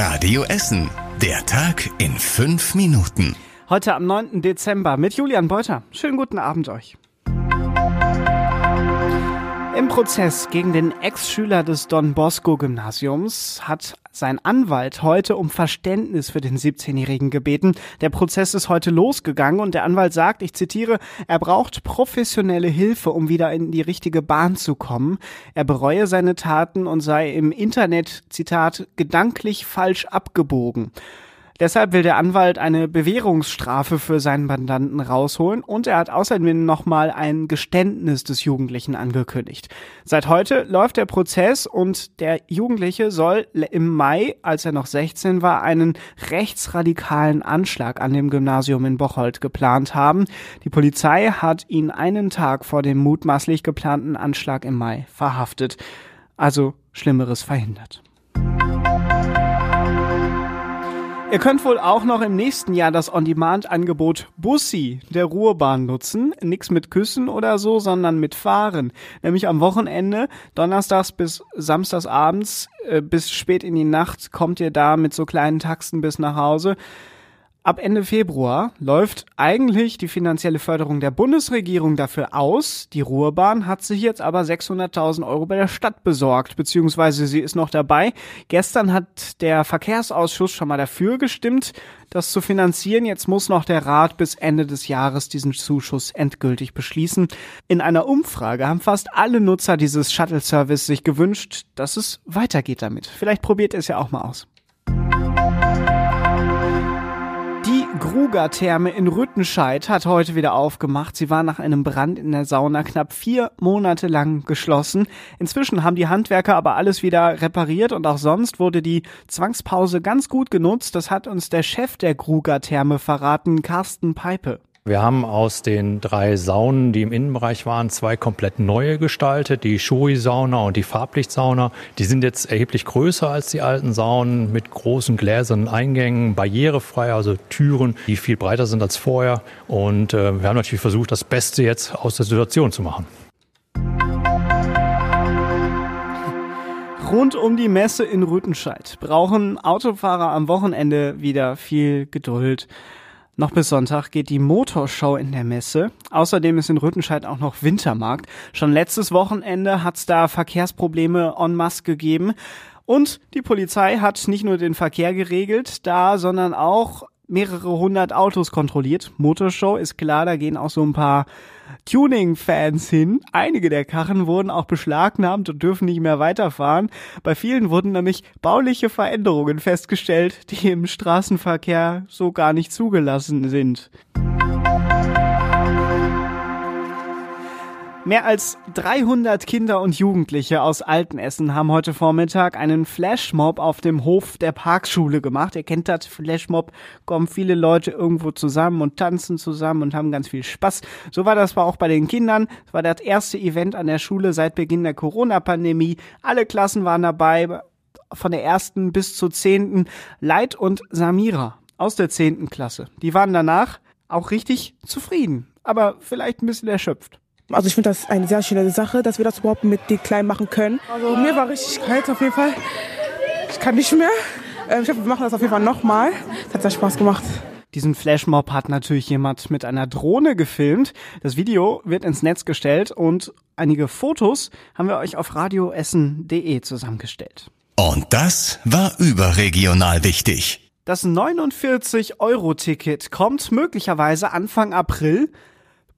Radio Essen. Der Tag in fünf Minuten. Heute am 9. Dezember mit Julian Beuter. Schönen guten Abend euch. Im Prozess gegen den Ex-Schüler des Don Bosco Gymnasiums hat sein Anwalt heute um Verständnis für den 17-Jährigen gebeten. Der Prozess ist heute losgegangen und der Anwalt sagt, ich zitiere, er braucht professionelle Hilfe, um wieder in die richtige Bahn zu kommen. Er bereue seine Taten und sei im Internet, Zitat, gedanklich falsch abgebogen. Deshalb will der Anwalt eine Bewährungsstrafe für seinen Mandanten rausholen und er hat außerdem nochmal ein Geständnis des Jugendlichen angekündigt. Seit heute läuft der Prozess und der Jugendliche soll im Mai, als er noch 16 war, einen rechtsradikalen Anschlag an dem Gymnasium in Bocholt geplant haben. Die Polizei hat ihn einen Tag vor dem mutmaßlich geplanten Anschlag im Mai verhaftet. Also Schlimmeres verhindert. Ihr könnt wohl auch noch im nächsten Jahr das On-Demand-Angebot Bussi der Ruhrbahn nutzen. Nix mit Küssen oder so, sondern mit Fahren. Nämlich am Wochenende, donnerstags bis samstags abends, äh, bis spät in die Nacht, kommt ihr da mit so kleinen Taxen bis nach Hause. Ab Ende Februar läuft eigentlich die finanzielle Förderung der Bundesregierung dafür aus. Die Ruhrbahn hat sich jetzt aber 600.000 Euro bei der Stadt besorgt, beziehungsweise sie ist noch dabei. Gestern hat der Verkehrsausschuss schon mal dafür gestimmt, das zu finanzieren. Jetzt muss noch der Rat bis Ende des Jahres diesen Zuschuss endgültig beschließen. In einer Umfrage haben fast alle Nutzer dieses Shuttle-Service sich gewünscht, dass es weitergeht damit. Vielleicht probiert ihr es ja auch mal aus. Gruger-Therme in Rüttenscheid hat heute wieder aufgemacht. Sie war nach einem Brand in der Sauna knapp vier Monate lang geschlossen. Inzwischen haben die Handwerker aber alles wieder repariert und auch sonst wurde die Zwangspause ganz gut genutzt. Das hat uns der Chef der Gruger-Therme verraten, Carsten Peipe. Wir haben aus den drei Saunen, die im Innenbereich waren, zwei komplett neue gestaltet. Die Shui-Sauna und die Farblichtsauna. Die sind jetzt erheblich größer als die alten Saunen mit großen gläsernen Eingängen, barrierefrei, also Türen, die viel breiter sind als vorher. Und äh, wir haben natürlich versucht, das Beste jetzt aus der Situation zu machen. Rund um die Messe in Rüttenscheid brauchen Autofahrer am Wochenende wieder viel Geduld. Noch bis Sonntag geht die Motorshow in der Messe. Außerdem ist in Rüttenscheid auch noch Wintermarkt. Schon letztes Wochenende hat's da Verkehrsprobleme en masse gegeben. Und die Polizei hat nicht nur den Verkehr geregelt da, sondern auch mehrere hundert Autos kontrolliert. Motorshow ist klar, da gehen auch so ein paar Tuning-Fans hin. Einige der Karren wurden auch beschlagnahmt und dürfen nicht mehr weiterfahren. Bei vielen wurden nämlich bauliche Veränderungen festgestellt, die im Straßenverkehr so gar nicht zugelassen sind. Mehr als 300 Kinder und Jugendliche aus Altenessen haben heute Vormittag einen Flashmob auf dem Hof der Parkschule gemacht. Ihr kennt das Flashmob, kommen viele Leute irgendwo zusammen und tanzen zusammen und haben ganz viel Spaß. So war das auch bei den Kindern. Es war das erste Event an der Schule seit Beginn der Corona-Pandemie. Alle Klassen waren dabei, von der ersten bis zur zehnten. Leid und Samira aus der zehnten Klasse. Die waren danach auch richtig zufrieden, aber vielleicht ein bisschen erschöpft. Also ich finde das eine sehr schöne Sache, dass wir das überhaupt mit den Kleinen machen können. Also mir war richtig kalt auf jeden Fall. Ich kann nicht mehr. Ähm, ich hoffe, wir machen das auf jeden Fall nochmal. Es hat sehr Spaß gemacht. Diesen Flashmob hat natürlich jemand mit einer Drohne gefilmt. Das Video wird ins Netz gestellt und einige Fotos haben wir euch auf radioessen.de zusammengestellt. Und das war überregional wichtig. Das 49-Euro-Ticket kommt möglicherweise Anfang April.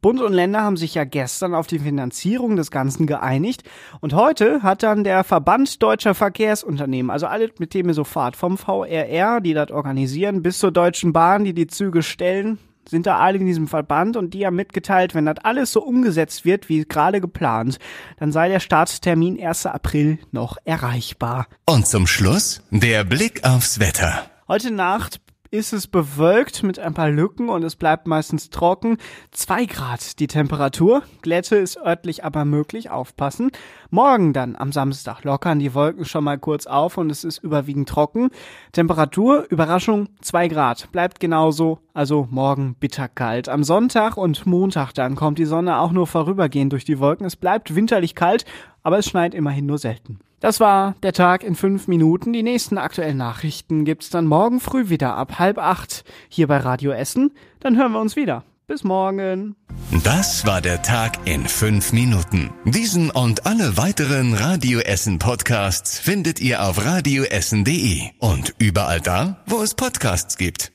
Bund und Länder haben sich ja gestern auf die Finanzierung des Ganzen geeinigt und heute hat dann der Verband deutscher Verkehrsunternehmen, also alle, mit dem ihr so fahrt, vom VRR, die das organisieren, bis zur Deutschen Bahn, die die Züge stellen, sind da alle in diesem Verband und die haben mitgeteilt, wenn das alles so umgesetzt wird, wie gerade geplant, dann sei der Starttermin 1. April noch erreichbar. Und zum Schluss der Blick aufs Wetter. Heute Nacht ist es bewölkt mit ein paar Lücken und es bleibt meistens trocken. Zwei Grad die Temperatur. Glätte ist örtlich aber möglich, aufpassen. Morgen dann am Samstag lockern die Wolken schon mal kurz auf und es ist überwiegend trocken. Temperatur, Überraschung, zwei Grad. Bleibt genauso also morgen bitterkalt. Am Sonntag und Montag dann kommt die Sonne auch nur vorübergehend durch die Wolken. Es bleibt winterlich kalt, aber es schneit immerhin nur selten. Das war der Tag in fünf Minuten. Die nächsten aktuellen Nachrichten gibt's dann morgen früh wieder ab halb acht hier bei Radio Essen. Dann hören wir uns wieder. Bis morgen. Das war der Tag in fünf Minuten. Diesen und alle weiteren Radio Essen Podcasts findet ihr auf radioessen.de und überall da, wo es Podcasts gibt.